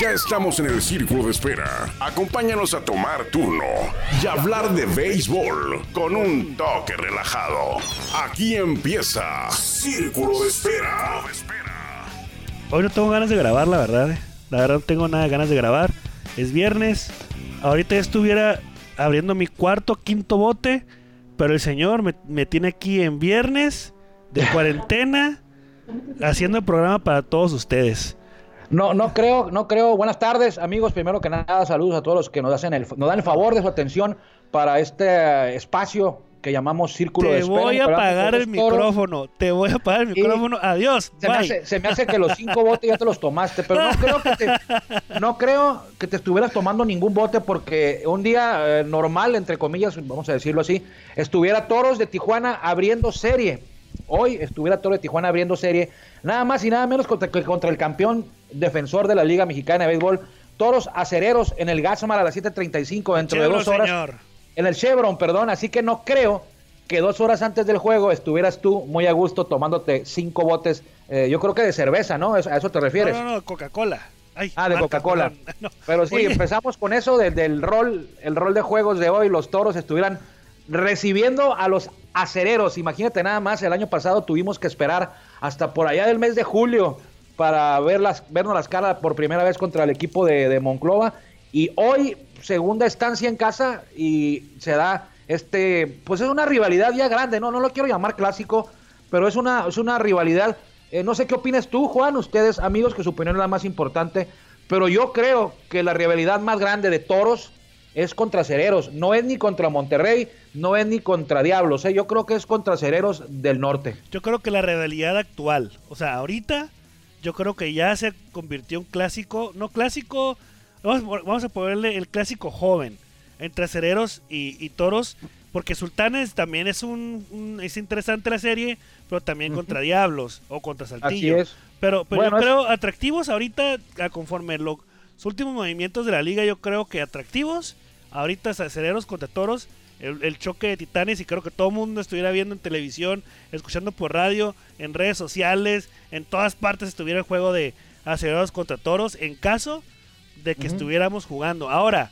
Ya estamos en el círculo de espera. Acompáñanos a tomar turno y hablar de béisbol con un toque relajado. Aquí empieza Círculo de Espera. Hoy no tengo ganas de grabar, la verdad. eh. La verdad no tengo nada de ganas de grabar. Es viernes. Ahorita estuviera abriendo mi cuarto, quinto bote. Pero el señor me, me tiene aquí en viernes de cuarentena haciendo el programa para todos ustedes. No, no creo, no creo. Buenas tardes, amigos. Primero que nada, saludos a todos los que nos hacen el, nos dan el favor de su atención para este espacio que llamamos Círculo de Te Espera. voy a apagar el micrófono. Te voy a apagar el micrófono. Adiós. Se me, hace, se me hace que los cinco botes ya te los tomaste, pero no creo que te, no creo que te estuvieras tomando ningún bote porque un día eh, normal, entre comillas, vamos a decirlo así, estuviera Toros de Tijuana abriendo serie. Hoy estuviera Toros de Tijuana abriendo serie, nada más y nada menos contra, que contra el campeón defensor de la Liga Mexicana de Béisbol, Toros Acereros en el Gasmar a las 7.35 dentro de dos horas. señor. En el Chevron, perdón, así que no creo que dos horas antes del juego estuvieras tú muy a gusto tomándote cinco botes, eh, yo creo que de cerveza, ¿no? ¿Es- ¿A eso te refieres? No, no, no, Coca-Cola. Ah, de Coca-Cola. No. Pero sí, Oye, empezamos con eso de- del rol, el rol de juegos de hoy, los toros estuvieran recibiendo a los acereros. Imagínate nada más, el año pasado tuvimos que esperar hasta por allá del mes de julio para ver las, vernos las caras por primera vez contra el equipo de, Monclova. Y hoy, segunda estancia en casa, y se da este, pues es una rivalidad ya grande, no, no lo quiero llamar clásico, pero es una, es una rivalidad. Eh, no sé qué opinas tú, Juan, ustedes, amigos, que su opinión es la más importante, pero yo creo que la rivalidad más grande de toros es contra Cereros. No es ni contra Monterrey, no es ni contra Diablos. ¿eh? Yo creo que es contra Cereros del norte. Yo creo que la realidad actual, o sea, ahorita, yo creo que ya se convirtió en clásico, no clásico, vamos, vamos a ponerle el clásico joven, entre acereros y, y toros, porque Sultanes también es un, un- es interesante la serie, pero también contra Diablos o contra Saltillo. Así es. Pero, pero Bueno, yo es- creo atractivos ahorita, a conforme lo- los últimos movimientos de la liga, yo creo que atractivos, ahorita es acereros contra toros, el, el choque de titanes y creo que todo el mundo estuviera viendo en televisión, escuchando por radio, en redes sociales, en todas partes estuviera el juego de acereros contra toros, en caso de que estuviéramos jugando. Ahora,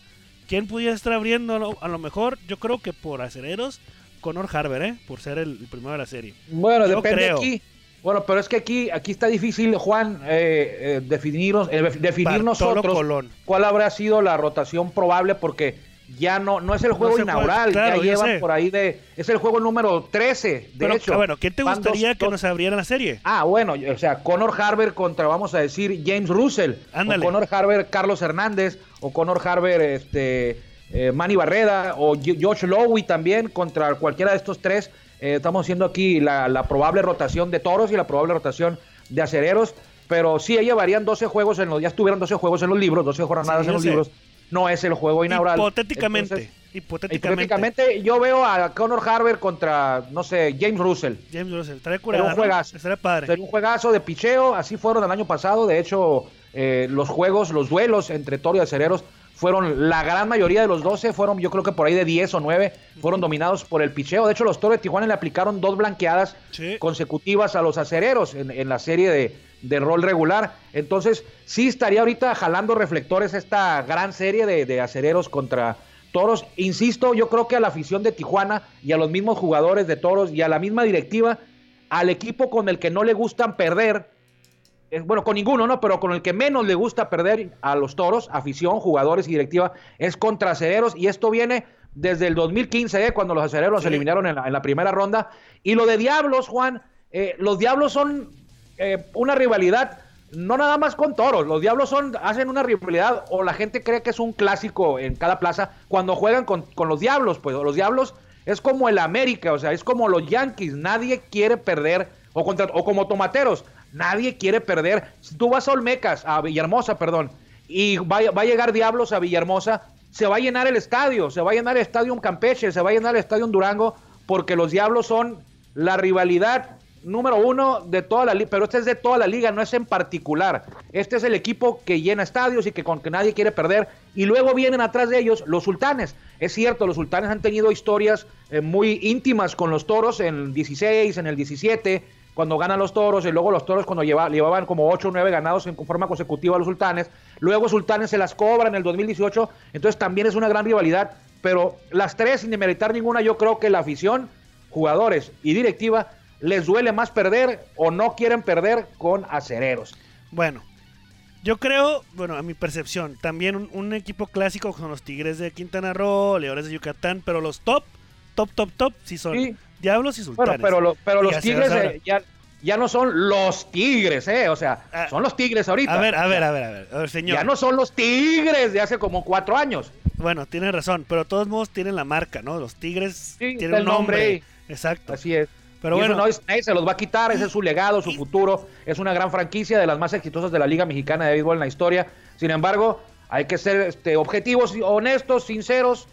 ¿quién pudiera estar abriendo? A lo mejor, yo creo que por acereros, Conor Harber, ¿eh? Por ser el, el primero de la serie. Bueno, Yo depende creo. aquí. Bueno, pero es que aquí, aquí está difícil, Juan, eh, eh, definirnos, eh, definir Bartolo nosotros Colón. cuál habrá sido la rotación probable, porque ya no, no es el juego puede- inaugural, claro, ya yo llevan sé. por ahí de, es el juego número 13, de Pero, hecho. bueno, ¿quién te gustaría dos- que nos abriera la serie? Ah, bueno, o sea, Conor Harber contra, vamos a decir, James Russell. Ándale. O Conor Harber, Carlos Hernández. O Conor Harber, este, eh, Manny Barreda. O Josh Lowy también contra cualquiera de estos tres. Eh, estamos haciendo aquí la, la probable rotación de toros y la probable rotación de acereros. Pero sí, ella llevarían 12 juegos en los, ya estuvieran 12 juegos en los libros, 12 jornadas Sí, en los sé. libros. No es el juego inaugural. Hipotéticamente. Entonces, hipotéticamente. hipotéticamente, yo veo a Conor Harber contra, no sé, James Russell. James Russell, estaría curada, un juegazo. Estaría padre. Sería un juegazo de picheo, así fueron el año pasado. De hecho, eh, los juegos, los duelos entre Toro y Acereros fueron la gran mayoría de los 12, fueron yo creo que por ahí de 10 o 9, fueron dominados por el picheo. De hecho, los Toros de Tijuana le aplicaron dos blanqueadas Sí. consecutivas a los Acereros en, en la serie de, de rol regular. Entonces, sí estaría ahorita jalando reflectores esta gran serie de, de Acereros contra Toros. Insisto, yo creo que a la afición de Tijuana y a los mismos jugadores de Toros y a la misma directiva, al equipo con el que no le gustan perder, bueno, con ninguno, ¿no? Pero con el que menos le gusta perder a los toros, afición, jugadores y directiva, es contra Acereros. Y esto viene desde el 2015, ¿eh? cuando los Acereros los Sí. eliminaron en la, en la primera ronda. Y lo de Diablos, Juan, eh, los Diablos son eh, una rivalidad, no nada más con toros. Los Diablos son, hacen una rivalidad, o la gente cree que es un clásico en cada plaza, cuando juegan con, con los Diablos, pues los Diablos es como el América, o sea, es como los Yankees, nadie quiere perder, o, contra, o como Tomateros, nadie quiere perder. Si tú vas a Olmecas, a Villahermosa, perdón, y va, a llegar Diablos a Villahermosa, se va a llenar el estadio, se va a llenar el estadio Campeche, se va a llenar el estadio Durango, porque los Diablos son la rivalidad número uno de toda la liga, pero este es de toda la liga, no es en particular. Este es el equipo que llena estadios y que con que nadie quiere perder. Y luego vienen atrás de ellos los sultanes. Es cierto, los sultanes han tenido historias eh, muy íntimas con los toros en el 16, en el 17, cuando ganan los toros, y luego los toros cuando llevaban como 8 o 9 ganados en forma consecutiva a los sultanes, luego sultanes se las cobran en el 2018, entonces también es una gran rivalidad, pero las tres, sin demeritar ninguna, yo creo que la afición, jugadores y directiva les duele más perder o no quieren perder con acereros. Bueno, yo creo, bueno, a mi percepción, también un, equipo clásico son los Tigres de Quintana Roo, Leones de Yucatán, pero los top, top, top, top, sí son Diablos y Sultanes. Bueno, pero, pero los Tigres eh, ya, ya no son los Tigres, ¿eh? O sea, ah, son los Tigres ahorita. A ver, a ver, a ver, a ver, señor. Ya no son los Tigres de hace como cuatro años. Bueno, tiene razón, pero de todos modos tienen la marca, ¿no? Los Tigres tienen un nombre. Exacto. Así es. Pero bueno, no nadie se los va a quitar, ese es su legado, su futuro. Es una gran franquicia de las más exitosas de la Liga Mexicana de Béisbol en la historia. Sin embargo, hay que ser este, objetivos, honestos, sinceros.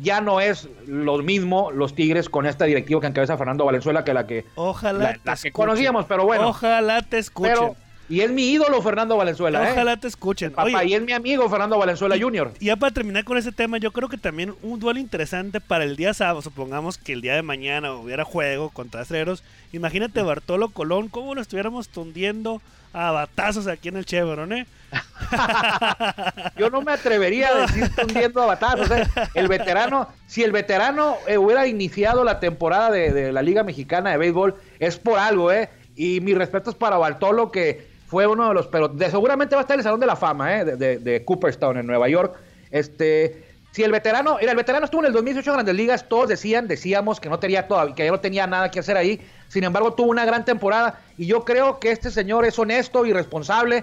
Ya no es lo mismo los Tigres con esta directiva que encabeza Fernando Valenzuela que la que, Ojalá la, que conocíamos, pero bueno. Ojalá te escuchen. Y es mi ídolo Fernando Valenzuela. ¿eh? Ojalá te escuchen. Papá, y es mi amigo Fernando Valenzuela Jr. Y ya para terminar con ese tema, yo creo que también un duelo interesante para el día sábado, supongamos que el día de mañana hubiera juego contra Acreros. Imagínate Bartolo Colón, cómo lo estuviéramos tundiendo a batazos aquí en el Chevron, ¿eh? yo no me atrevería a decir tundiendo a batazos. ¿eh? El veterano, si el veterano eh, hubiera iniciado la temporada de, de la Liga Mexicana de Béisbol, es por algo, ¿eh? Y mi respeto es para Bartolo, que fue uno de los, pero de, seguramente va a estar en el Salón de la Fama ¿eh? de, Cooperstown en Nueva York. Este, si el veterano, mira, el veterano estuvo en el 2018 en Grandes Ligas, todos decían, decíamos que no tenía todavía, que ya no tenía nada que hacer ahí. Sin embargo, tuvo una gran temporada y yo creo que este señor es honesto y responsable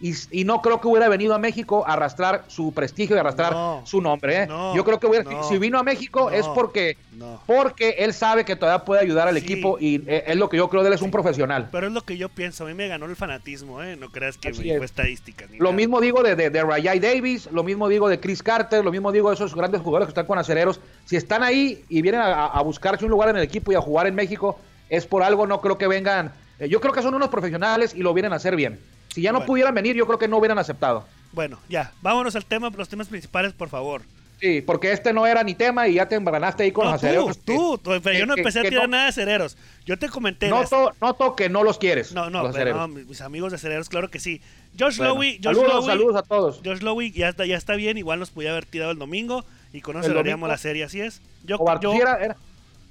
y, no creo que hubiera venido a México a arrastrar su prestigio y arrastrar su nombre. ¿eh? Yo creo que hubiera, si vino a México es porque, porque él sabe que todavía puede ayudar al equipo y eh, es lo que yo creo de él, es un profesional. Pero es lo que yo pienso, a mí me ganó el fanatismo, ¿eh? no creas que me fue estadísticas. Lo mismo digo de, de, Rayay Davis, lo mismo digo de Chris Carter, lo mismo digo de esos grandes jugadores que están con acereros. Si están ahí y vienen a, buscarse un lugar en el equipo y a jugar en México, es por algo, no creo que vengan. Eh, yo creo que son unos profesionales y lo vienen a hacer bien. Si ya no pudieran venir, yo creo que no hubieran aceptado. Bueno, ya, vámonos al tema, los temas principales, por favor. Sí, porque este no era ni tema y ya te embaranaste ahí con los acereros. Tú, tú, pero yo no empecé a tirar nada de acereros. Yo te comenté. Noto, noto que no los quieres. No, no, pero mis amigos de acereros, claro que sí. Josh Lowy, saludos, saludos a todos. Josh Lowy ya está, ya está bien, igual nos podía haber tirado el domingo y con eso la serie, así es. Yo, yo, era,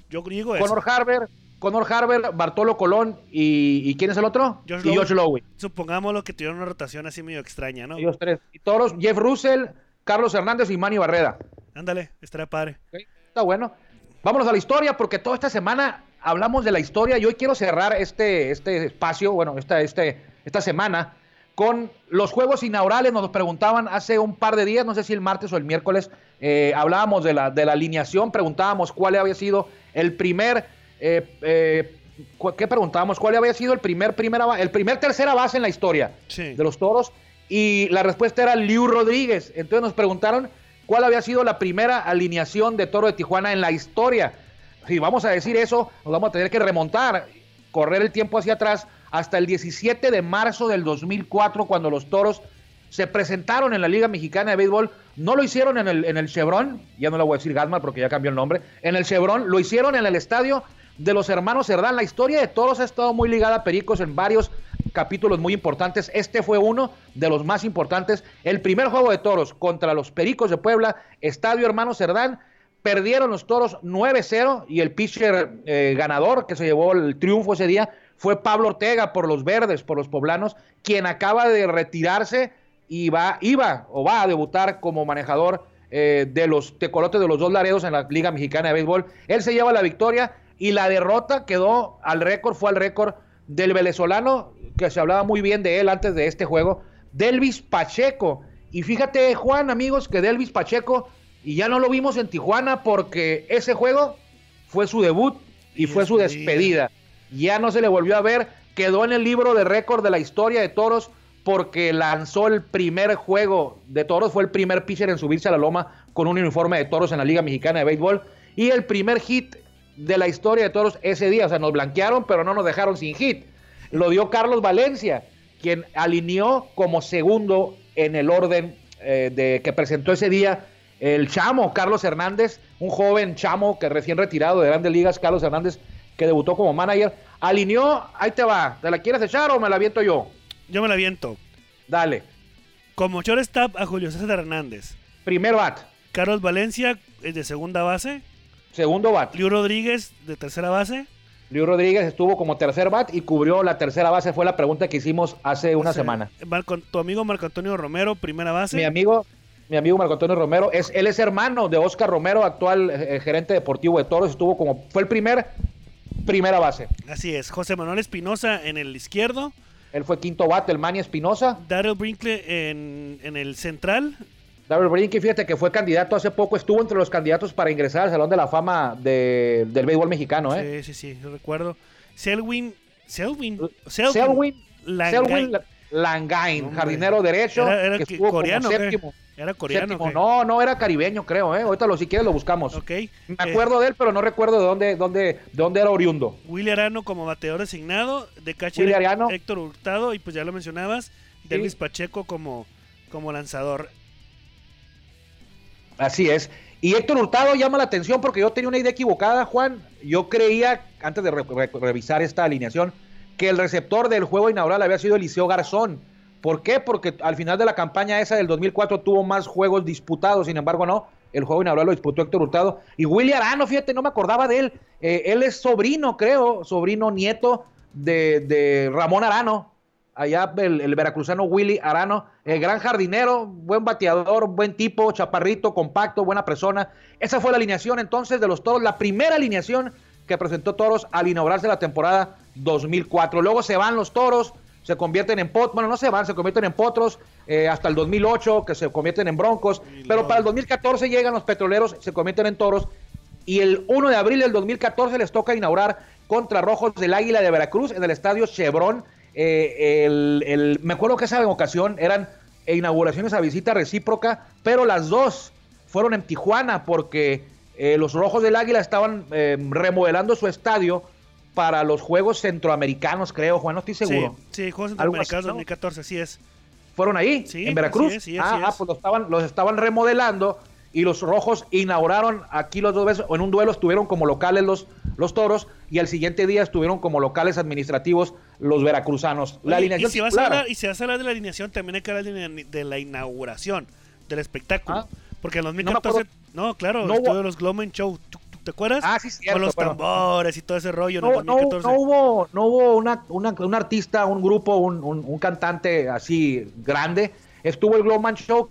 yo digo Conor Harber, Conor Harber, Bartolo Colón y, ¿quién es el otro? Josh y Josh Lowe. Supongámoslo que tuvieron una rotación así medio extraña, ¿no? Y los tres. Y toros, Jeff Russell, Carlos Hernández y Manny Barrera. Ándale, estará padre. está bueno. Vámonos a la historia porque toda esta semana hablamos de la historia y hoy quiero cerrar este, este espacio, bueno, esta, este, esta semana con los juegos inaugurales. Nos preguntaban hace un par de días, no sé si el martes o el miércoles, eh, hablábamos de la, de la alineación, preguntábamos cuál había sido el primer eh, eh, ¿qué preguntábamos? ¿Cuál había sido el primer, primera, el primer tercera base en la historia de los toros? Y la respuesta era Liu Rodríguez. Entonces nos preguntaron cuál había sido la primera alineación de Toro de Tijuana en la historia. Si vamos a decir eso, nos vamos a tener que remontar, correr el tiempo hacia atrás hasta el 17 de marzo del 2004, cuando los toros se presentaron en la Liga Mexicana de Béisbol. No lo hicieron en el, en el Chevron, ya no le voy a decir Gasmar porque ya cambió el nombre. En el Chevron, lo hicieron en el estadio de los hermanos Cerdán. La historia de todos ha estado muy ligada a Pericos en varios capítulos muy importantes. Este fue uno de los más importantes. El primer juego de toros contra los Pericos de Puebla, Estadio Hermano Cerdán. Perdieron los toros 9-0 y el pitcher eh, ganador que se llevó el triunfo ese día fue Pablo Ortega por los verdes, por los poblanos, quien acaba de retirarse y va, iba o va a debutar como manejador eh, de los tecolotes de los dos Laredos en la Liga Mexicana de Béisbol. Él se lleva la victoria y la derrota quedó al récord, fue al récord del venezolano, que se hablaba muy bien de él antes de este juego, Delvis Pacheco. Y fíjate, Juan, amigos, que Delvis Pacheco, y ya no lo vimos en Tijuana porque ese juego fue su debut y fue su despedida. Ya no se le volvió a ver, quedó en el libro de récord de la historia de toros porque lanzó el primer juego de toros, fue el primer pitcher en subirse a la loma con un uniforme de toros en la Liga Mexicana de Béisbol y el primer hit de la historia de toros ese día. O sea, nos blanquearon, pero no nos dejaron sin hit. Lo dio Carlos Valencia, quien alineó como segundo en el orden eh, de que presentó ese día el chamo Carlos Hernández, un joven chamo que recién retirado de Grandes Ligas, Carlos Hernández, que debutó como manager. Alineó, ahí te va. ¿Te la quieres echar o me la aviento yo? Yo me la aviento. Dale. Como shortstop a Julio César Hernández. Primer bat. Carlos Valencia de segunda base. Segundo bat. Liu Rodríguez de tercera base. Liu Rodríguez estuvo como tercer bat y cubrió la tercera base. Fue la pregunta que hicimos hace una O sea, semana. Marco- tu amigo Marco Antonio Romero, primera base. Mi amigo, mi amigo Marco Antonio Romero, es, él es hermano de Oscar Romero, actual eh, gerente deportivo de Toros. Estuvo como, fue el primer, primera base. Así es. José Manuel Espinosa en el izquierdo. Él fue quinto bate, el Manny Espinosa. Daryl Brinkley en, en el central. Daryl Brinkley, fíjate que fue candidato hace poco, estuvo entre los candidatos para ingresar al Salón de la Fama de- del béisbol mexicano, ¿eh? Sí, sí, sí, yo recuerdo. Selwyn. Selwyn. Selwyn, Langain. Selwyn Langain, jardinero derecho, Era, era que estuvo coreano, como séptimo. Era coreano. séptimo. No, no era caribeño, creo, ¿eh? Ahorita lo, si quieres lo buscamos. Ok. Me Eh, acuerdo de él, pero no recuerdo de dónde, dónde, de dónde era oriundo. Willy Arano como bateador designado. De catcher. Héctor Hurtado. Y pues ya lo mencionabas. Delvis Pacheco como, como lanzador. Así es. Y Héctor Hurtado llama la atención porque yo tenía una idea equivocada, Juan. Yo creía, antes de re- re- revisar esta alineación, que el receptor del juego inaugural había sido Eliseo Garzón. ¿Por qué? Porque al final de la campaña esa del 2004 tuvo más juegos disputados, sin embargo no. El juego inaugural lo disputó Héctor Hurtado. Y Willy Arano, fíjate, no me acordaba de él. Eh, él es sobrino, creo, sobrino nieto de, de Ramón Arano. Allá el, el veracruzano Willy Arano, el gran jardinero, buen bateador, buen tipo, chaparrito, compacto, buena persona. Esa fue la alineación entonces de los toros, la primera alineación que presentó Toros al inaugurarse la temporada 2004. Luego se van los Toros, se convierten en potros, bueno, no se van, se convierten en potros eh, hasta el 2008, que se convierten en broncos, pero para el 2014 llegan los petroleros, se convierten en toros, y el 1 de abril del 2014 les toca inaugurar contra Rojos del Águila de Veracruz en el estadio Chevron. Eh, el- el- me acuerdo que esa ocasión eran inauguraciones a visita recíproca, pero las dos fueron en Tijuana porque eh, los Rojos del Águila estaban eh, remodelando su estadio para los Juegos Centroamericanos, creo, Juan, no estoy seguro. Sí, sí, Juegos Centroamericanos ¿no? 2014, así es. ¿Fueron ahí? Sí, ¿En Veracruz? así es, sí, ah, así ah, es. pues los estaban, los estaban remodelando y los rojos inauguraron aquí los dos veces, en un duelo estuvieron como locales los, los toros y al siguiente día estuvieron como locales administrativos los veracruzanos. La alineación y si, vas a hablar, y si vas a hablar de la alineación, también hay que hablar de, la- inauguración del espectáculo. Ah. Porque en me 2014, acuerdo. no, claro, No estuvo los Gloman Show. ¿Tú- tú ¿Te acuerdas? Ah, sí, cierto, Con los tambores y todo ese rollo en no, el no, 2014. no hubo, no hubo una, una- un artista, un grupo, un, un- un cantante así grande. Estuvo el Glowman Show,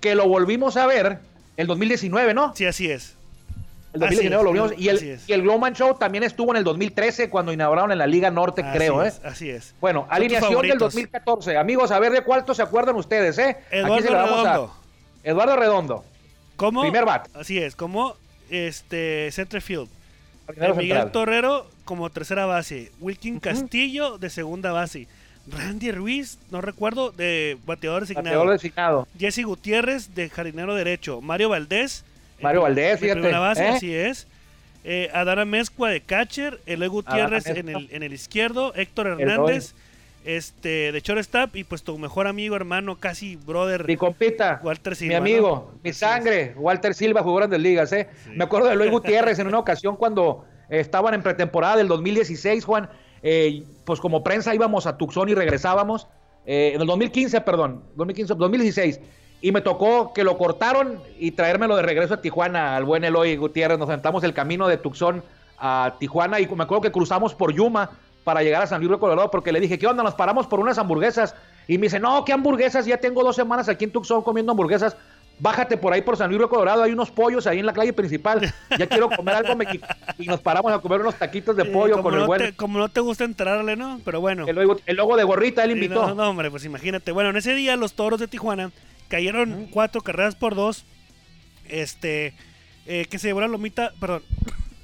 que lo volvimos a ver el 2019, ¿no? Sí, así es. El 2019 lo vimos. Y el, y el Glowman Show también estuvo en el 2013 cuando inauguraron en la Liga Norte, Así creo, es, ¿eh? Así es. Bueno, alineación del favoritos. 2014. Amigos, a ver de cuánto se acuerdan ustedes, ¿eh? Aquí Eduardo se a- Redondo. Eduardo Redondo. Primer bat. Así es, como este centerfield. jardinero Miguel central. Torrero como tercera base. Wilkin Castillo de segunda base. Randy Ruiz, no recuerdo, de bateador designado. Bateador designado. Jesse Gutiérrez de jardinero derecho. Mario Valdés. Mario Valdés, fíjate, primera base, ¿eh? así es. Eh, Adana Mezcua de catcher. Eloy Gutiérrez en el, Mezcua. en el izquierdo. Héctor Eloy. Hernández este, de shortstop. Y pues tu mejor amigo, hermano, casi brother. Mi compita, Walter mi Silva, amigo, ¿no? mi sangre, Walter Silva jugó grandes ligas, ¿eh? Me acuerdo de Luis Gutiérrez en una ocasión cuando estaban en pretemporada del 2016, Juan, eh, pues como prensa íbamos a Tucson y regresábamos, eh, en el 2015, perdón, 2015, 2016, y me tocó que lo cortaron y traérmelo de regreso a Tijuana, al buen Eloy Gutiérrez, nos sentamos el camino de Tucson a Tijuana y me acuerdo que cruzamos por Yuma para llegar a San Luis Río Colorado porque le dije, ¿qué onda? Nos paramos por unas hamburguesas. Y me dice, no, ¿qué hamburguesas? Ya tengo dos semanas aquí en Tucson comiendo hamburguesas. Bájate por ahí por San Luis Río Colorado, hay unos pollos ahí en la calle principal. Ya quiero comer algo mexicano. Y nos paramos a comer unos taquitos de pollo con el buen... te- como no te gusta entrarle, ¿no? Pero bueno. El logo, el logo de gorrita, él Sí, invitó. No, no, hombre, pues imagínate. Bueno, en ese día los toros de Tijuana cayeron cuatro carreras por dos. Este, eh, que se llevó la lomita, perdón,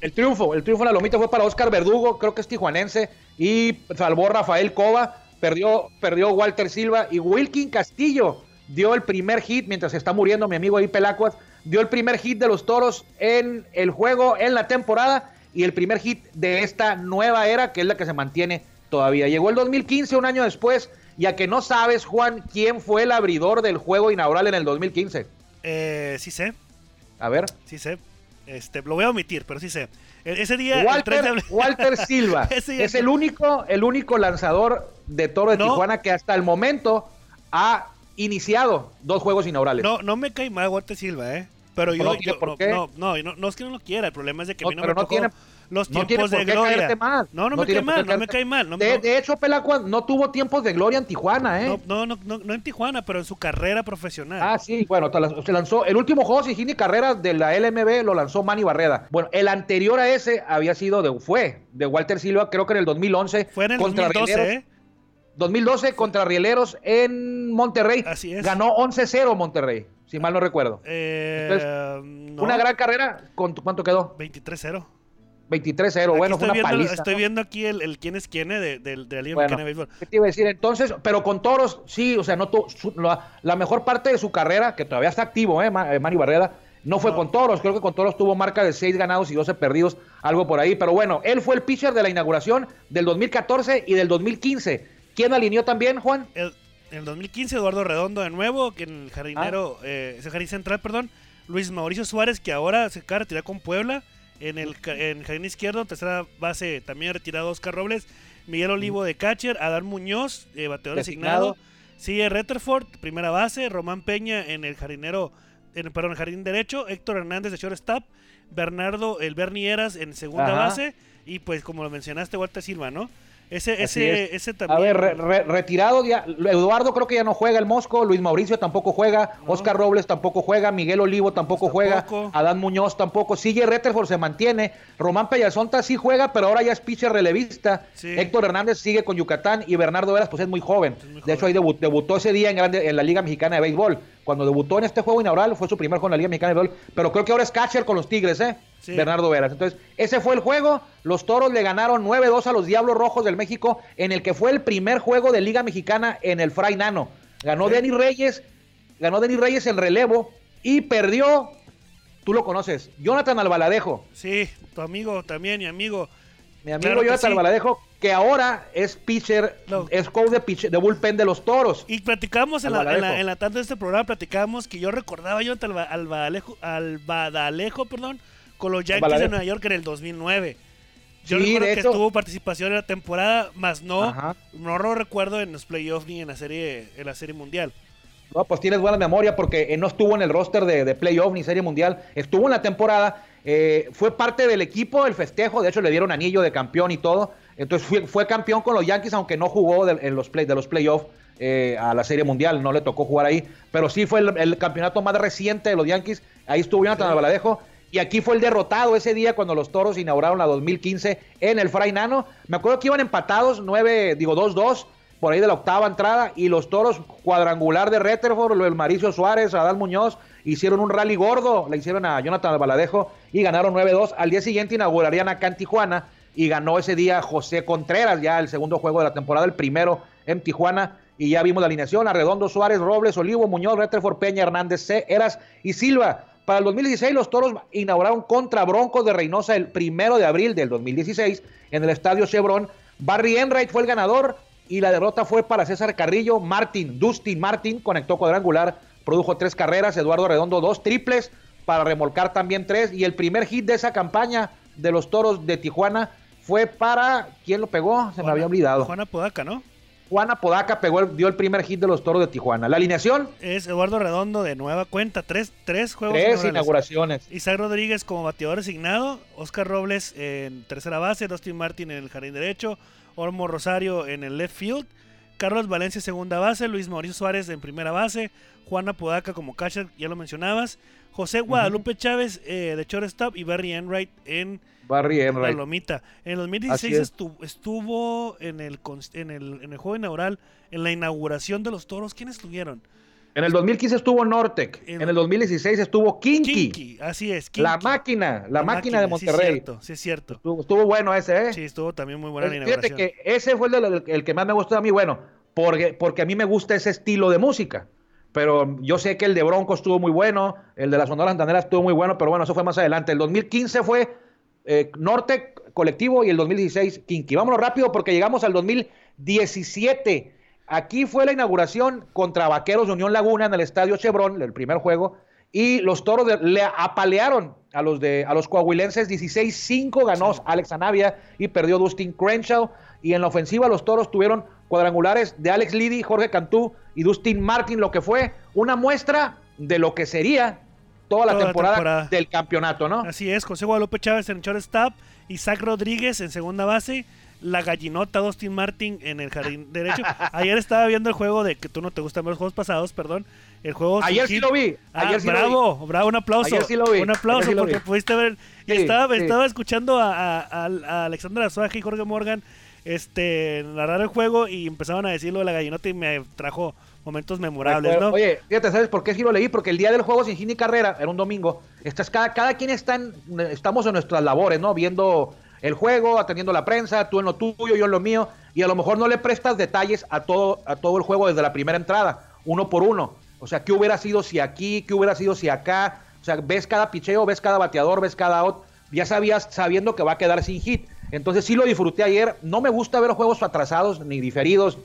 El triunfo, el triunfo en la lomita fue para Oscar Verdugo, creo que es tijuanense, y salvó Rafael Cova, perdió, perdió Walter Silva y Wilkin Castillo dio el primer hit mientras está muriendo mi amigo ahí Pelacuas, dio el primer hit de los toros en el juego, en la temporada, y el primer hit de esta nueva era, que es la que se mantiene todavía. Llegó el 2015, un año después, ya que no sabes, Juan, quién fue el abridor del juego inaugural en el 2015. eh, sí sé, A ver, sí sé. Este, lo voy a omitir, pero sí sé. E- Ese día, Walter, 3 de abril- Walter Silva Ese es el único, el único lanzador de toro de No. Tijuana que hasta el momento ha iniciado dos juegos inaugurales. No, no me cae mal Walter Silva, ¿eh? Pero yo, No yo- por no, qué. no, no, no, no es que no lo quiera, el problema es de que a No, mí no pero me no tocó tiene- los tiempos por de gloria. mal. No, no, me cae por mal, no me cae mal. No, de, hecho, Pelacua no tuvo tiempos de gloria en Tijuana, ¿eh? no, no, no, no, en Tijuana, pero en su carrera profesional. Ah, sí, bueno, se lanzó. El último juego sin carreras de la LMB lo lanzó Manny Barreda. Bueno, el anterior a ese había sido de, fue de Walter Silva, creo que en el 2011. Fue en el contra 2012, Rieleros. ¿eh? 2012 contra Rieleros en Monterrey. Así es. Ganó 11-0 Monterrey, si mal no recuerdo. Eh, no, Una gran carrera. ¿con ¿Cuánto quedó? 23-0. 23-0. Aquí Bueno, fue una viendo, paliza. Estoy ¿no? viendo aquí el, el quién es quién eh, de, de- de la Liga Bueno, Mexicana de Béisbol. ¿qué te iba a decir? Entonces, pero con toros, sí, o sea, no tu- su- la, la mejor parte de su carrera, que todavía está activo, ¿eh? Eh, Manny Barreda, no fue No. con toros. Creo que con toros tuvo marca de 6 ganados y 12 perdidos, algo por ahí. Pero bueno, él fue el pitcher de la inauguración del 2014 y del 2015. ¿Quién alineó también, Juan? El, en el 2015, Eduardo Redondo de nuevo, que en el Ah. jardinero, eh, ese jardín central, perdón. Luis Mauricio Suárez, que ahora se acaba de retirar con Puebla. En el, en el jardín izquierdo, tercera base, también retirado Oscar Robles. Miguel Olivo de catcher. Adán Muñoz, eh, bateador Designado. designado. Sigue Retterford, primera base. Román Peña en el jardinero, en, perdón, el jardín derecho. Héctor Hernández de shortstop. Bernardo, el Bernieras en segunda Ajá. base. Y pues, como lo mencionaste, Walter Silva, ¿no? Ese, ese, es. ese también. A ver, re- re- retirado ya. Eduardo creo que ya no juega el Mosco. Luis Mauricio tampoco juega. No. Oscar Robles tampoco juega. Miguel Olivo tampoco Pues juega. Adán Muñoz tampoco. Sigue Retterford, se mantiene. Román Payasonta sí juega, pero ahora ya es pitcher relevista. Sí. Héctor Hernández sigue con Yucatán y Bernardo Veras pues es muy joven. Es muy De hecho, ahí debutó ese día en, grande, en la Liga Mexicana de Béisbol. Cuando debutó en este juego inaugural fue su primer juego en la Liga Mexicana de Béisbol. Pero creo que ahora es catcher con los Tigres, ¿eh? Sí. Bernardo Veras. Entonces, ese fue el juego. Los Toros le ganaron 9-2 a los Diablos Rojos del México, en el que fue el primer juego de Liga Mexicana en el Fray Nano. Ganó Ok. Denis Reyes, ganó Denis Reyes el relevo y perdió, tú lo conoces, Jonathan Albaladejo. Sí, tu amigo también, mi amigo. Mi amigo Claro Jonathan sí. Albaladejo, que ahora es pitcher, No. es coach de, pitcher- de bullpen de los Toros. Y platicamos en la, en, la, Albaladejo. en la tarde de este programa, platicamos que yo recordaba yo al, al, Badalejo, al Badalejo, perdón, con los Yankees Albaladejo. de Nueva York en el 2009. Yo Sí, recuerdo que hecho- tuvo participación en la temporada, más no, Ajá. no lo recuerdo en los playoffs ni en la serie, en la serie mundial. No, pues tienes buena memoria porque no estuvo en el roster de, de playoff ni serie mundial, estuvo en la temporada, eh, fue parte del equipo del festejo, de hecho le dieron anillo de campeón y todo, entonces fue, fue campeón con los Yankees aunque no jugó de, en los play, de los playoffs eh, a la serie mundial, no le tocó jugar ahí, pero sí fue el, el campeonato más reciente de los Yankees, ahí estuvo Jonathan Sí. Albaladejo, y aquí fue el derrotado ese día cuando los Toros inauguraron la 2015 en el Fray Nano. Me acuerdo que iban empatados 9, digo 2-2 por ahí de la octava entrada y los Toros cuadrangular de Retterford, el Maricio Suárez, Adán Muñoz hicieron un rally gordo, le hicieron a Jonathan Albaladejo y ganaron 9-2. Al día siguiente inaugurarían acá en Tijuana y ganó ese día José Contreras, ya el segundo juego de la temporada, el primero en Tijuana. Y ya vimos la alineación, Arredondo, Suárez, Robles, Olivo, Muñoz, Retterford, Peña, Hernández, C, Eras y Silva. Para el 2016 los Toros inauguraron contra Broncos de Reynosa el primero de abril del 2016 en el Estadio Chevron. Barry Enright fue el ganador y la derrota fue para César Carrillo. Martin, Dustin Martin conectó cuadrangular, produjo tres carreras, Eduardo Redondo dos triples para remolcar también tres y el primer hit de esa campaña de los Toros de Tijuana fue para ¿quién lo pegó? Se me había olvidado. Juana Podaca, ¿no? Juan Apodaca pegó el- dio el primer hit de los Toros de Tijuana. La alineación, Es Eduardo Redondo de nueva cuenta, tres, tres juegos tres inauguraciones. Isaac Rodríguez como bateador designado, Oscar Robles en tercera base, Dustin Martin en el jardín derecho, Olmo Rosario en el left field, Carlos Valencia segunda base, Luis Mauricio Suárez en primera base, Juana Podaca como catcher, ya lo mencionabas, José Guadalupe Chávez eh, de shortstop y Barry Enright en Barry Enright. lomita. En el 2016 Así es. estu- estuvo en el, en, el, en el juego inaugural, en la inauguración de los toros. ¿Quiénes estuvieron? En el 2015 estuvo Nortec. En- En el 2016 estuvo Kinky. Kinky, así es. La máquina, la, máquina, de sí es Monterrey. cierto, sí es cierto. estuvo, estuvo bueno ese, ¿eh? Sí, estuvo también muy buena la Fíjate inauguración. que ese fue el, el que más me gustó a mí, bueno, porque, porque a mí me gusta ese estilo de música. Pero yo sé que el de Bronco estuvo muy bueno, el de la Sonora Santanera estuvo muy bueno, pero bueno, eso fue más adelante. El 2015 fue eh, Norte Colectivo y el 2016 Kinky. Vámonos rápido porque llegamos al 2017. Aquí fue la inauguración contra Vaqueros de Unión Laguna en el Estadio Chevron, el primer juego, y los toros le apalearon a los de a los coahuilenses 16-5 ganó Alex Anavia y perdió Dustin Crenshaw y en la ofensiva los toros tuvieron cuadrangulares de Alex Liddy, Jorge Cantú y Dustin Martin, lo que fue una muestra de lo que sería toda la, temporada, del campeonato, ¿no? Así es, José Guadalupe Chávez en shortstop, Isaac Rodríguez en segunda base, la gallinota Dustin Martin en el jardín derecho. Ayer estaba viendo el juego de que tú no te gustan los juegos pasados, perdón. El juego Ayer sí lo vi. Ah, bravo, bravo, un aplauso. Ayer sí lo vi. Un aplauso porque pudiste ver. estaba, estaba escuchando a, a, Alexandra Azuaje y Jorge Morgan este narrar el juego y empezaron a decirlo de la gallinota y me trajo momentos memorables, ¿no? Oye, fíjate, ¿sabes por qué sí lo leí? Porque el día del juego sin Gini Carrera, era un domingo, estás, cada, cada quien está en, estamos en nuestras labores, ¿no? Viendo el juego, atendiendo la prensa, tú en lo tuyo, yo en lo mío, y a lo mejor no le prestas detalles a todo, a todo el juego desde la primera entrada, uno por uno. O sea, ¿qué hubiera sido si aquí? ¿Qué hubiera sido si acá? O sea, ves cada picheo, ves cada bateador, ves cada out, ya sabías sabiendo que va a quedar sin hit. Entonces sí lo disfruté ayer. No me gusta ver juegos atrasados ni diferidos,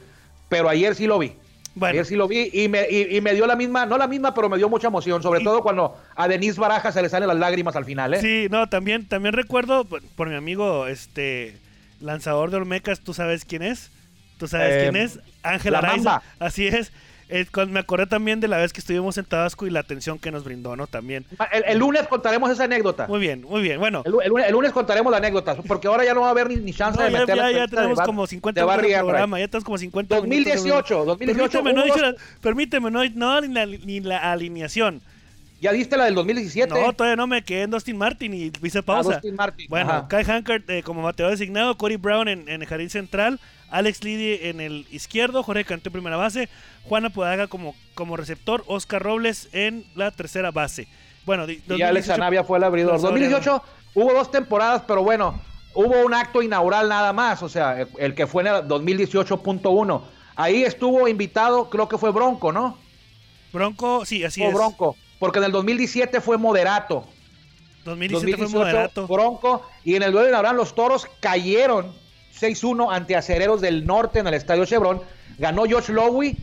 pero ayer sí lo vi. Ayer sí lo vi y me, y, me, dio la misma, no la misma, pero me dio mucha emoción, sobre todo cuando a Denise Baraja se le salen las lágrimas al final, ¿eh? Sí, no, también, también recuerdo por, mi amigo, este, lanzador de Olmecas, ¿tú sabes quién es? ¿Tú sabes quién eh, es? Ángel Araiza. Así es me acordé también de la vez que estuvimos en Tabasco y la atención que nos brindó, ¿no? También. Ah, el, lunes contaremos esa anécdota. Muy bien, muy bien. Bueno. El, lunes, contaremos la anécdota, porque ahora ya no va a haber ni, chance de meterla. Ya, ya tenemos como 50 minutos de programa, ya tenemos como 50 2018, 2018. Permíteme, no, permíteme, no, no ni, la, ni la alineación. ¿Ya diste la del 2017? No, todavía no me quedé en Dustin Martin y hice pausa. Dustin Martin. Bueno, Kai Hankert eh, como bateador designado, Corey Brown en, en, el jardín central, Alex Liddy en el izquierdo, Jorge Cantú en primera base, Juana Podaga como, como receptor, Oscar Robles en la tercera base. Bueno, y Alex Anavia fue el abridor. 2018 hubo dos temporadas, pero bueno, hubo un acto inaugural nada más, o sea, el que fue en el 2018.1. Ahí estuvo invitado, creo que fue Bronco, ¿no? Bronco, sí, así es. Bronco, porque en el 2017 fue Moderato. 2017 fue Moderato. Bronco, y en el duelo inaugural los toros cayeron 6-1 ante Acereros del Norte en el Estadio Chevron. Ganó Josh Lowy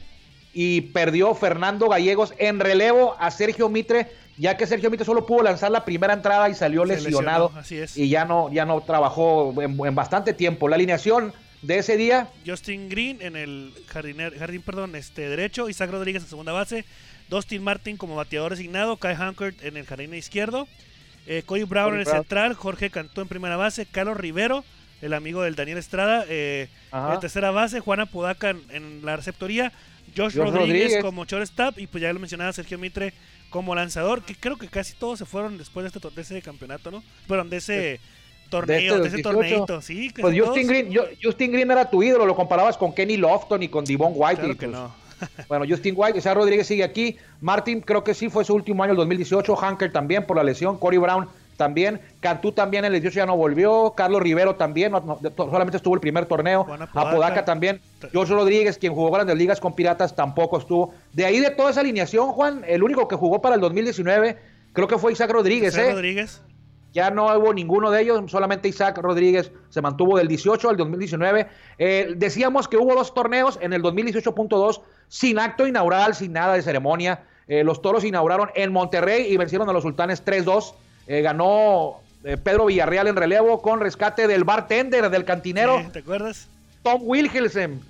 y perdió Fernando Gallegos en relevo a Sergio Mitre, ya que Sergio Mitre solo pudo lanzar la primera entrada y salió lesionado. así es. Y ya no, ya no trabajó en, bastante tiempo. La alineación de ese día. Justin Green en el jardín, jardín perdón, este derecho, Isaac Rodríguez en segunda base, Dustin Martin como bateador designado, Kai Hankert en el jardín izquierdo, eh, Cody Brown en el central, Jorge Cantú en primera base, Carlos Rivero el amigo del Daniel Estrada. Eh, en tercera base, Juana Podaca en, la receptoría, Josh, Rodríguez, como shortstop y pues ya lo mencionaba Sergio Mitre como lanzador, que creo que casi todos se fueron después de, este, de ese campeonato, ¿no? Fueron de ese torneo, de, ese torneito, sí. Pues Justin Green, Justin Green era tu ídolo, lo comparabas con Kenny Lofton y con Devon White. Claro que pues, no. Bueno, Justin White, Isaac Rodríguez sigue aquí. Martin creo que sí fue su último año, el 2018. Hanker también por la lesión. Corey Brown también. Cantú también en el 18 ya no volvió. Carlos Rivero también, solamente estuvo el primer torneo. Apodaca también. George Rodríguez, quien jugó grandes ligas con Piratas, tampoco estuvo. De ahí de toda esa alineación, Juan, el único que jugó para el 2019 creo que fue Isaac Rodríguez. Isaac ¿eh? Rodríguez. Ya no hubo ninguno de ellos, solamente Isaac Rodríguez se mantuvo del 18 al 2019. Eh, decíamos que hubo dos torneos en el 2018.2 sin acto inaugural, sin nada de ceremonia. Eh, los toros inauguraron en Monterrey y vencieron a los sultanes 3-2. Eh, ganó eh, Pedro Villarreal en relevo con rescate del bartender, del cantinero. ¿Te acuerdas? Tom Wilhelm,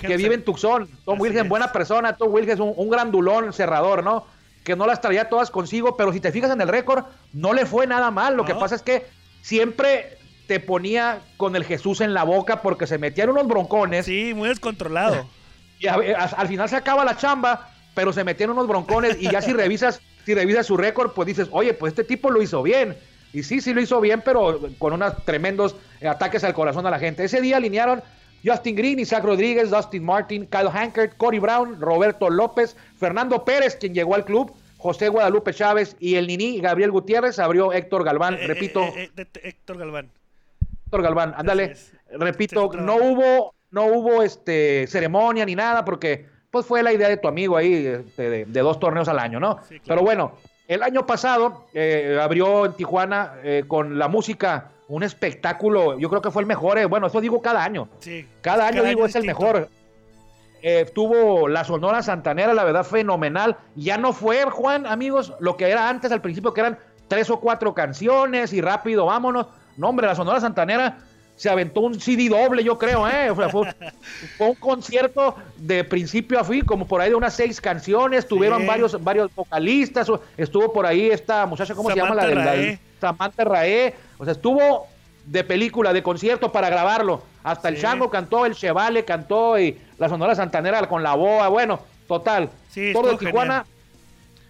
que vive en Tucson. Tom Wilhelm, buena persona. Tom Wilhelm, un, un grandulón cerrador, ¿no? Que no las traía todas consigo, pero si te fijas en el récord, no le fue nada mal. Lo que pasa es que siempre te ponía con el Jesús en la boca porque se metían unos broncones. Sí, muy descontrolado. Y al final se acaba la chamba, pero se metían unos broncones y ya si revisas si revisas su récord, pues dices, oye, pues este tipo lo hizo bien. Y sí, sí lo hizo bien, pero con unos tremendos ataques al corazón a la gente. Ese día alinearon Justin Green, Isaac Rodríguez, Dustin Martin, Kyle Hankert, Corey Brown, Roberto López, Fernando Pérez, quien llegó al club, José Guadalupe Chávez y el Nini Gabriel Gutiérrez. Abrió Héctor Galván, eh, eh, repito. Eh, Héctor Galván. Héctor Galván, ándale. Repito, no hubo, no hubo este ceremonia ni nada porque pues fue la idea de tu amigo ahí, este, de, dos torneos al año, ¿no? Pero bueno, el año pasado eh, abrió en Tijuana eh, con la música un espectáculo, yo creo que fue el mejor, eh, bueno, eso digo cada año. Sí. Cada año digo es el mejor. eh, tuvo la Sonora Santanera, la verdad, fenomenal. Ya no fue, Juan, amigos, lo que era antes al principio, que eran tres o cuatro canciones y rápido, vámonos. No, hombre, la Sonora Santanera se aventó un CD doble, yo creo, ¿eh? fue, un concierto de principio a fin, como por ahí de unas seis canciones, tuvieron varios, varios vocalistas, estuvo por ahí esta muchacha, ¿cómo se llama? La de la, Samantha Raé, o sea, estuvo de película, de concierto para grabarlo. Hasta el Chango cantó, el Chevale cantó y la Sonora Santanera con la boa. Bueno, total. todo de Tijuana.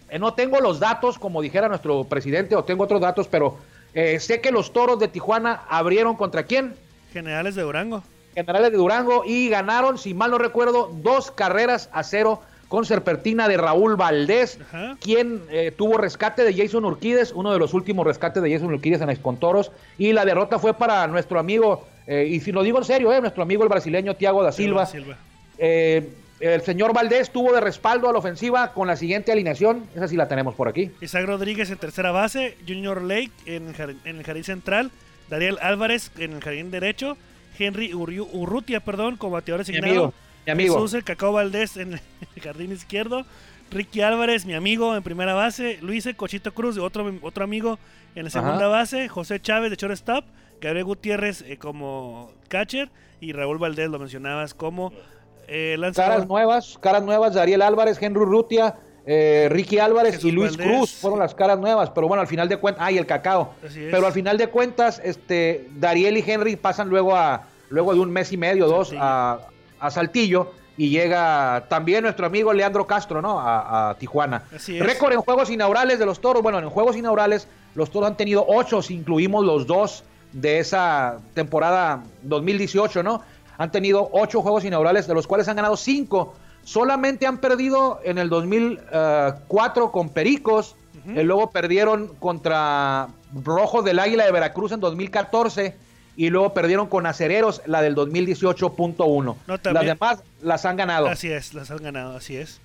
Eh, no tengo los datos, como dijera nuestro presidente, o tengo otros datos, pero eh, sé que los toros de Tijuana abrieron contra quién? Generales de Durango. Generales de Durango y ganaron, si mal no recuerdo, dos carreras a cero con serpentina de Raúl Valdés, quien eh, tuvo rescate de Jason Urquides, uno de los últimos rescates de Jason Urquides en Expontoros, y la derrota fue para nuestro amigo, eh, y si lo digo en serio, nuestro amigo el brasileño Tiago da Silva. El señor Valdés tuvo de respaldo a la ofensiva con la siguiente alineación, esa sí la tenemos por aquí. Isaac Rodríguez en tercera base, Junior Lake en, el jardín central, Daniel Álvarez en el jardín derecho, Henry Urrutia, perdón, como bateador asignado. Mi amigo. Jesús el Cacao Valdés en el jardín izquierdo. Ricky Álvarez, mi amigo, en primera base. Luis el Cochito Cruz, otro, otro amigo en la segunda base. José Chávez de shortstop. Gabriel Gutiérrez eh, como catcher. Y Raúl Valdés, lo mencionabas, como eh, Caras nuevas, caras nuevas. Dariel Álvarez, Henry Rutia. Eh, Ricky Álvarez y Luis Cruz fueron las caras nuevas, pero bueno, al final de cuentas, ay, el cacao. Pero al final de cuentas, este, Dariel y Henry pasan luego a, luego de un mes y medio, dos, a, a Saltillo y llega también nuestro amigo Leandro Castro, ¿no? A, Tijuana. Récord en juegos inaugurales de los toros. Bueno, en juegos inaugurales los toros han tenido ocho, si incluimos los dos de esa temporada 2018, ¿no? Han tenido ocho juegos inaugurales, de los cuales han ganado cinco. Solamente han perdido en el 2004 con Pericos, y luego perdieron contra Rojos del Águila de Veracruz en 2014 y luego perdieron con Acereros la del 2018.1. las demás las han ganado. Así es, las han ganado, así es.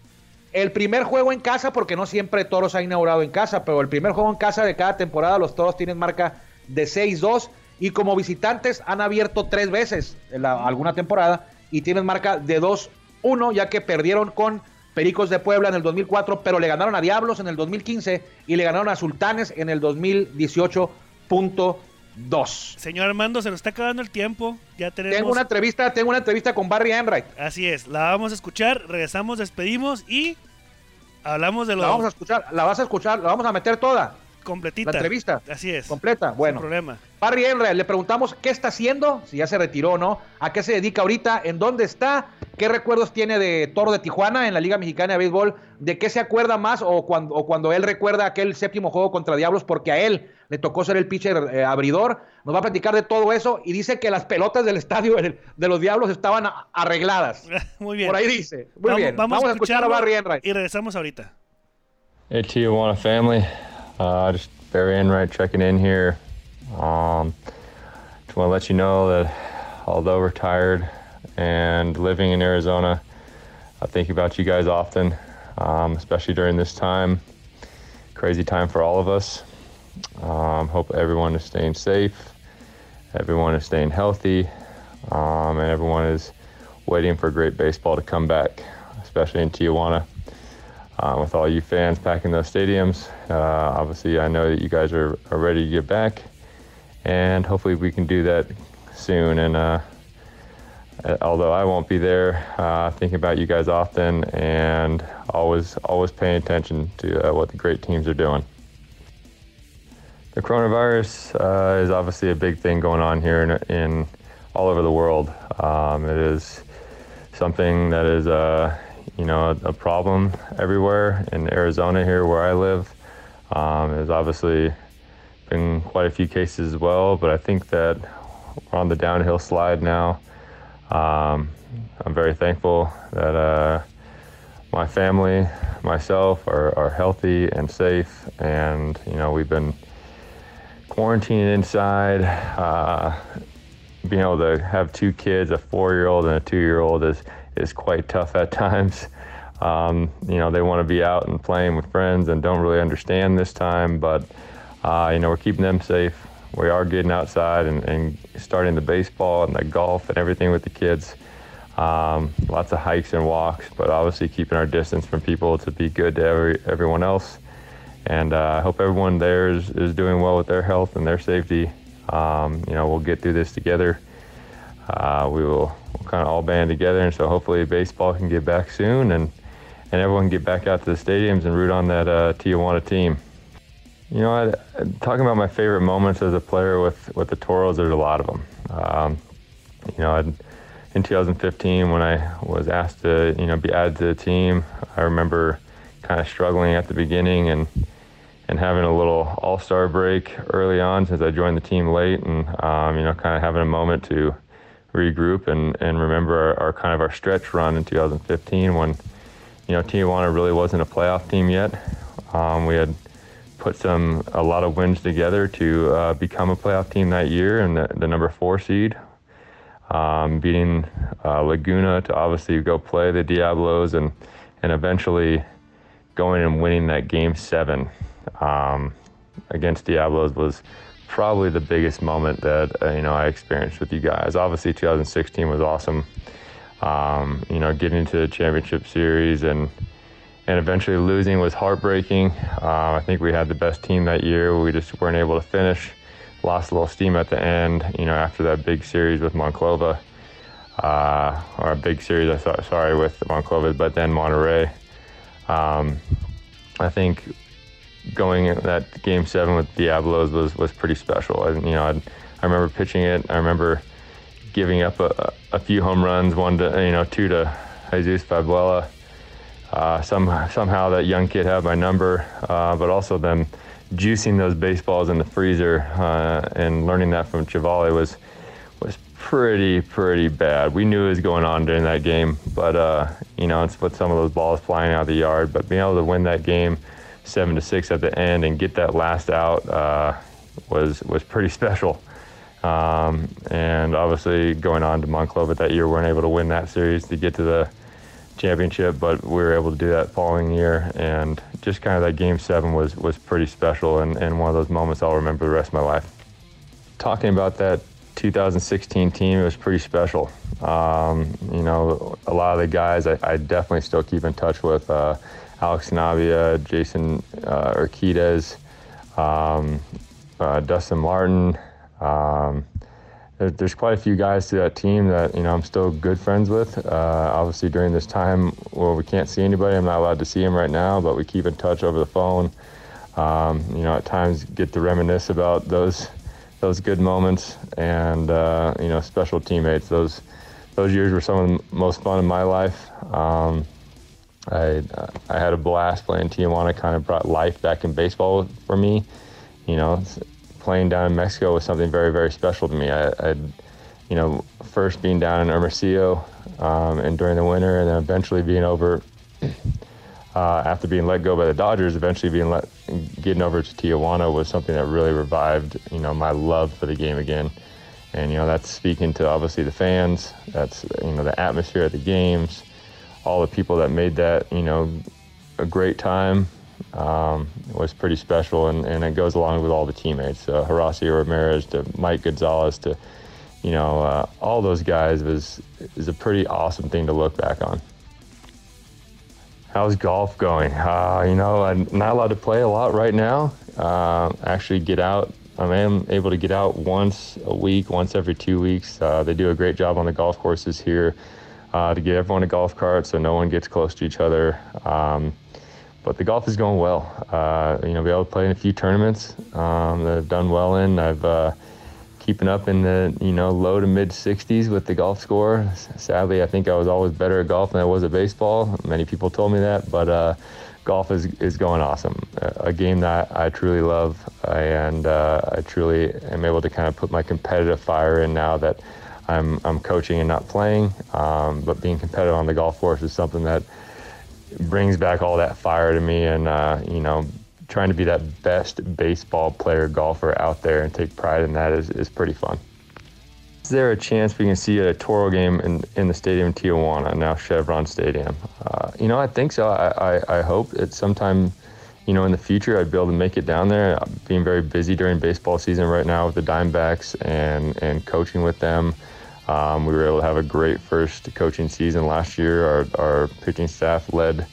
El primer juego en casa, porque no siempre Toros ha inaugurado en casa, pero el primer juego en casa de cada temporada, los Toros tienen marca de 6-2 y como visitantes han abierto tres veces en alguna temporada y tienen marca de 2-1, ya que perdieron con Pericos de Puebla en el 2004, pero le ganaron a Diablos en el 2015 y le ganaron a Sultanes en el 2018.1 dos. Señor Armando, se nos está acabando el tiempo. Ya tenemos. Tengo una entrevista, tengo una entrevista con Barry Enright. Así es, la vamos a escuchar, regresamos, despedimos y hablamos de lo. La vamos a escuchar, la vas a escuchar, la vamos a meter toda. Completita. La entrevista. Así es. Completa. Bueno. Sin problema. Barry Enright, le preguntamos qué está haciendo, si ya se retiró o no, a qué se dedica ahorita, en dónde está, qué recuerdos tiene de Toro de Tijuana en la Liga Mexicana de Béisbol, de qué se acuerda más o cuando, o cuando él recuerda aquel séptimo juego contra Diablos, porque a él le tocó ser el pitcher eh, abridor. Nos va a platicar de todo eso y dice que las pelotas del estadio de los Diablos estaban arregladas. Muy bien. Por ahí dice. Muy bien. Vamos, a escuchar a Barry Enright. Y regresamos ahorita. Hey Tijuana family, uh, just Barry Enright checking in here. Um, just want to let you know that although retired and living in Arizona, I think about you guys often, um, especially during this time. Crazy time for all of us. Um, hope everyone is staying safe, everyone is staying healthy, um, and everyone is waiting for great baseball to come back, especially in Tijuana. Uh, with all you fans packing those stadiums, uh, obviously, I know that you guys are, are, ready to get back, and hopefully, we can do that soon. And uh, although I won't be there, uh, thinking about you guys often, and always always paying attention to uh, what the great teams are doing. The coronavirus uh, is obviously a big thing going on here in, in all over the world. Um, it is something that is, uh, you know, a, a, problem everywhere. In Arizona, here where I live, um, there's obviously been quite a few cases as well. But I think that we're on the downhill slide now. Um, I'm very thankful that uh, my family, myself, are, are healthy and safe, and you know, we've been quarantining inside, uh, being able to have two kids, a four-year-old and a two-year-old, is is quite tough at times. Um, you know, they want to be out and playing with friends and don't really understand this time, but uh, you know, we're keeping them safe. We are getting outside and, and starting the baseball and the golf and everything with the kids. Um, lots of hikes and walks, but obviously keeping our distance from people to be good to every, everyone else. And uh, I hope everyone there is, is doing well with their health and their safety. Um, you know, we'll get through this together. Uh, we will we'll kind of all band together, and so hopefully baseball can get back soon, and and everyone can get back out to the stadiums and root on that uh, Tijuana team. You know, I, talking about my favorite moments as a player with with the Toros, there's a lot of them. Um, you know, I'd, in 2015 when I was asked to you know be added to the team, I remember kind of struggling at the beginning and and having a little all-star break early on since I joined the team late, and um, you know, kind of having a moment to regroup and, and remember our, our, kind of our stretch run in 2015 when you know Tijuana really wasn't a playoff team yet. Um, we had put some a lot of wins together to uh, become a playoff team that year and the, the number four seed, um, beating uh, Laguna to obviously go play the Diablos and and eventually going and winning that game seven um, against Diablos was probably the biggest moment that uh, you know I experienced with you guys. Obviously, 2016 was awesome. Um, you know, getting to the championship series and and eventually losing was heartbreaking. Uh, I think we had the best team that year. We just weren't able to finish. Lost a little steam at the end. You know, after that big series with Monclova, uh, or a big series. I thought, sorry, with Monclova, but then Monterrey. Um, I think going in that game seven with Diablos was was pretty special. I, you know, I'd, i remember pitching it. I remember giving up a, a, few home runs, one to you know two to Jesus Fabuela. Uh, some somehow that young kid had my number, uh, but also them juicing those baseballs in the freezer uh, and learning that from Chivale was was pretty pretty bad. We knew it was going on during that game, but uh, you know it's with some of those balls flying out of the yard. But being able to win that game seven to six at the end and get that last out uh, was was pretty special. Um, and obviously, going on to Monclova that year, we weren't able to win that series to get to the championship, but we were able to do that following year. And just kind of that game seven was was pretty special and, and one of those moments I'll remember the rest of my life. Talking about that 2016 team, it was pretty special. Um, you know, a lot of the guys I, I, definitely still keep in touch with. Uh, Alex Navia, Jason uh, Urquidez, um, uh, Dustin Martin. Um, there, there's quite a few guys to that team that you know I'm still good friends with. Uh, obviously, during this time where we can't see anybody, I'm not allowed to see them right now, but we keep in touch over the phone. Um, you know, at times get to reminisce about those those good moments and uh, you know special teammates. Those those years were some of the most fun in my life. Um, I I had a blast playing Tijuana. Kind of brought life back in baseball for me. You know, playing down in Mexico was something very very special to me. I, I'd you know first being down in Hermosillo um, and during the winter, and then eventually being over. Uh, after being let go by the Dodgers, eventually being let getting over to Tijuana was something that really revived, you know, my love for the game again. And you know, that's speaking to obviously the fans. That's you know the atmosphere at the games all the people that made that, you know, a great time um, was pretty special, and, and it goes along with all the teammates, uh, Horacio Ramirez to Mike Gonzalez to, you know, uh, all those guys was is a pretty awesome thing to look back on. How's golf going? Uh, you know, I'm not allowed to play a lot right now. Uh, actually, get out. I am able to get out once a week, once every two weeks. Uh, they do a great job on the golf courses here uh, to get everyone a golf cart so no one gets close to each other. Um, but the golf is going well. Uh, you know, be able to play in a few tournaments um, that I've done well in. I've uh, keeping up in the you know low to mid 60s with the golf score. Sadly, I think I was always better at golf than I was at baseball. Many people told me that, but uh, golf is is going awesome. A game that I truly love, and uh, I truly am able to kind of put my competitive fire in now that I'm, I'm coaching and not playing, um, but being competitive on the golf course is something that brings back all that fire to me and, uh, you know, trying to be that best baseball player golfer out there and take pride in that is, is pretty fun. Is there a chance we can see a Toro game in, in the stadium in Tijuana, now Chevron Stadium? Uh, you know, I think so. I, I, I hope it's sometime, you know, in the future I'd be able to make it down there. I'm being very busy during baseball season right now with the Dimebacks and, and coaching with them. Um, we were able to have a great first coaching season last year. Our, our pitching staff led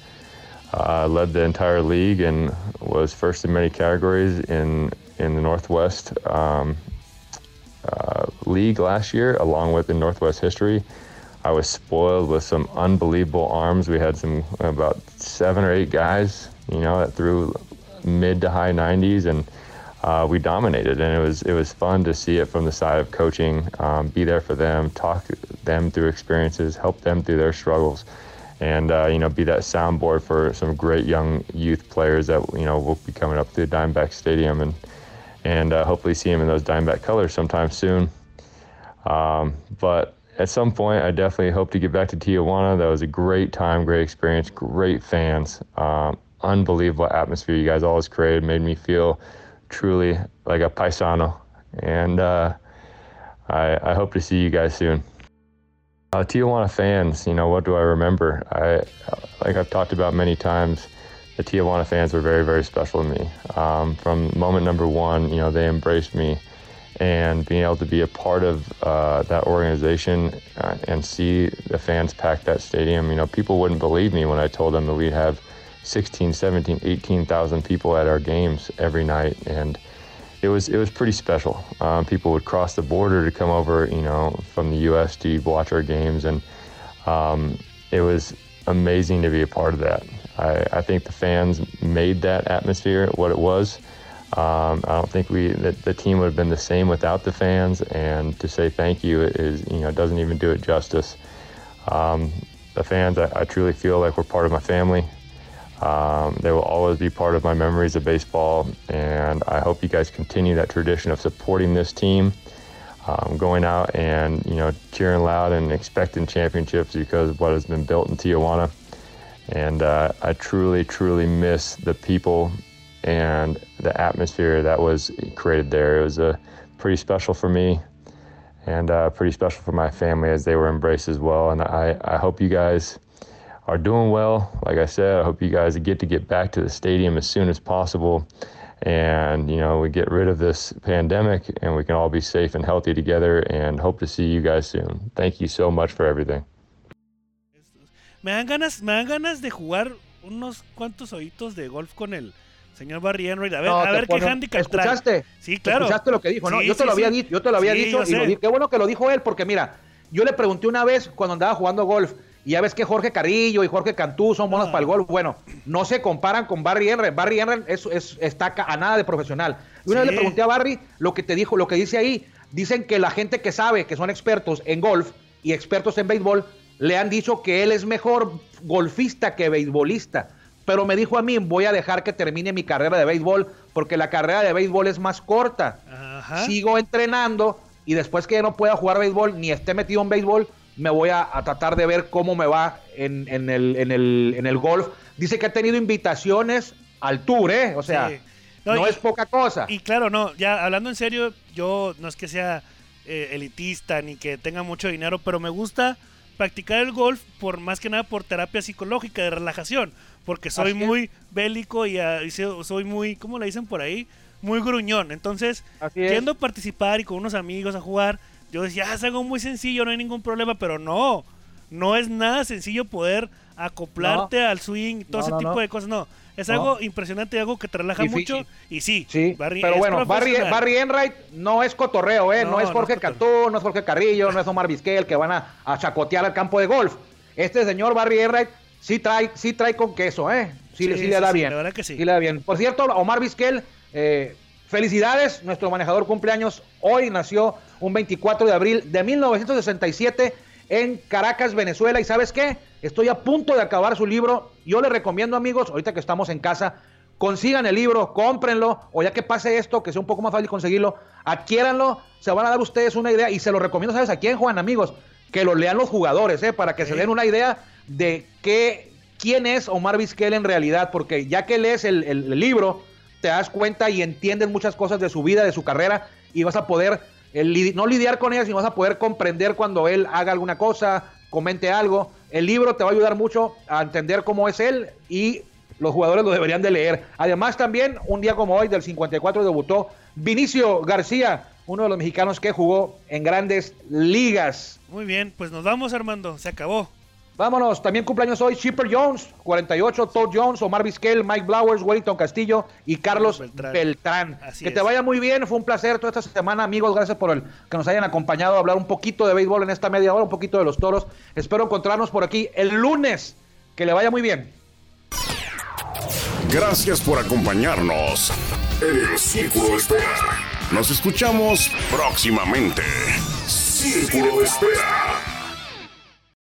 uh, led the entire league and was first in many categories in in the Northwest um, uh, league last year, along with in Northwest history. I was spoiled with some unbelievable arms. We had some about seven or eight guys, you know, that threw mid to high 90s, and uh, we dominated. And it was it was fun to see it from the side of coaching, um, be there for them, talk them through experiences, help them through their struggles, and uh, you know, be that soundboard for some great young youth players that you know will be coming up the Diamondback Stadium and and uh, hopefully see them in those Dimeback colors sometime soon. Um, but at some point, I definitely hope to get back to Tijuana. That was a great time, great experience, great fans, um, unbelievable atmosphere you guys always created. Made me feel truly like a paisano, and uh, I, I, hope to see you guys soon. Uh, Tijuana fans, you know, what do I remember? I, like I've talked about many times, the Tijuana fans were very, very special to me. Um, from moment number one, you know, they embraced me and being able to be a part of uh, that organization uh, and see the fans pack that stadium. You know, people wouldn't believe me when I told them that we'd have 16, 17, 18,000 people at our games every night, and it was it was pretty special. Um, people would cross the border to come over, you know, from the U.S. to watch our games, and um, it was amazing to be a part of that. I, I think the fans made that atmosphere what it was. Um, I don't think we the, the team would have been the same without the fans, and to say thank you is you know doesn't even do it justice. Um, the fans, I, I, truly feel like we're part of my family. Um, they will always be part of my memories of baseball, and I hope you guys continue that tradition of supporting this team, um, going out and you know cheering loud and expecting championships because of what has been built in Tijuana. And uh, I truly, truly miss the people and the atmosphere that was created there. It was uh, pretty special for me and uh, pretty special for my family as they were embraced as well. And I, I hope you guys are doing well. Like I said, I hope you guys get to get back to the stadium as soon as possible. And, you know, we get rid of this pandemic and we can all be safe and healthy together and hope to see you guys soon. Thank you so much for everything. Me dan ganas, me dan ganas de jugar unos cuantos ojitos de golf con el, Señor Barry a ver, a ver qué handicap ¿Escuchaste? Sí, claro. ¿Escuchaste lo que dijo? no, yo te lo había dicho, yo te lo había dicho y qué bueno que lo dijo él, porque mira, yo le pregunté una vez cuando andaba jugando golf, y ya ves que Jorge Carrillo y Jorge Cantú son buenos ah. para el golf. Bueno, no se comparan con Barry Enroyd. Barry Enroyd es, es, está a nada de profesional. Y una vez le pregunté a Barry lo que te dijo, lo que dice ahí. Dicen que la gente que sabe, que son expertos en golf y expertos en béisbol, le han dicho que él es mejor golfista que beisbolista pero me dijo a mí, voy a dejar que termine mi carrera de béisbol porque la carrera de béisbol es más corta. Sigo entrenando y después que ya no pueda jugar béisbol ni esté metido en béisbol, me voy a, tratar de ver cómo me va en, el, en, el, en el golf. Dice que ha tenido invitaciones al tour, ¿eh? O sea, no, es poca cosa. Y claro, no, ya hablando en serio, yo no es que sea eh, elitista ni que tenga mucho dinero, pero me gusta practicar el golf por más que nada por terapia psicológica de relajación porque soy muy bélico y, ah, soy muy, ¿cómo le dicen por ahí? Muy gruñón. Entonces, queriendo participar y con unos amigos a jugar, yo decía, ah, es algo muy sencillo, no hay ningún problema, pero no, no es nada sencillo poder acoplarte al swing, todo ese tipo de cosas, no. Es algo impresionante, algo que te relaja mucho. Y sí, sí pero bueno, Barry, Barry Enright no es cotorreo, ¿eh? No, es Jorge no Cantú, no es Jorge Carrillo, no es Omar Vizquel que van a, a chacotear al campo de golf. Este señor Barry Enright sí trae, sí trae con queso, ¿eh? Sí, sí, le da bien. La verdad que sí. le da bien. Por cierto, Omar Vizquel, eh, felicidades. Nuestro manejador cumpleaños hoy nació un 24 de abril de 1967 en Caracas, Venezuela. ¿Y sabes qué? Estoy a punto de acabar su libro. Yo le recomiendo, amigos, ahorita que estamos en casa, consigan el libro, cómprenlo, o ya que pase esto, que sea un poco más fácil conseguirlo, adquiéranlo, se van a dar ustedes una idea y se lo recomiendo, ¿sabes a quién, Juan, amigos? Que lo lean los jugadores, ¿eh? Para que se den una idea de qué, quién es Omar Vizquel en realidad, porque ya que lees el, libro, te das cuenta y entiendes muchas cosas de su vida, de su carrera, y vas a poder no lidiar con ellas, sino vas a poder comprender cuando él haga alguna cosa, comente algo. El libro te va a ayudar mucho a entender cómo es él y los jugadores lo deberían de leer. Además también, un día como hoy, del 54, debutó Vinicio García, uno de los mexicanos que jugó en grandes ligas. Muy bien, pues nos vamos Armando, se acabó. Vámonos, también cumpleaños hoy Chipper Jones, 48, Todd Jones, Omar Vizquel, Mike Blowers, Wellington Castillo y Carlos Beltrán. Beltrán. Así que es. te vaya muy bien, fue un placer toda esta semana, amigos, gracias por el que nos hayan acompañado a hablar un poquito de béisbol en esta media hora, un poquito de los toros. Espero encontrarnos por aquí el lunes, que le vaya muy bien. Gracias por acompañarnos en el Círculo de Espera. Nos escuchamos próximamente. Círculo de Espera.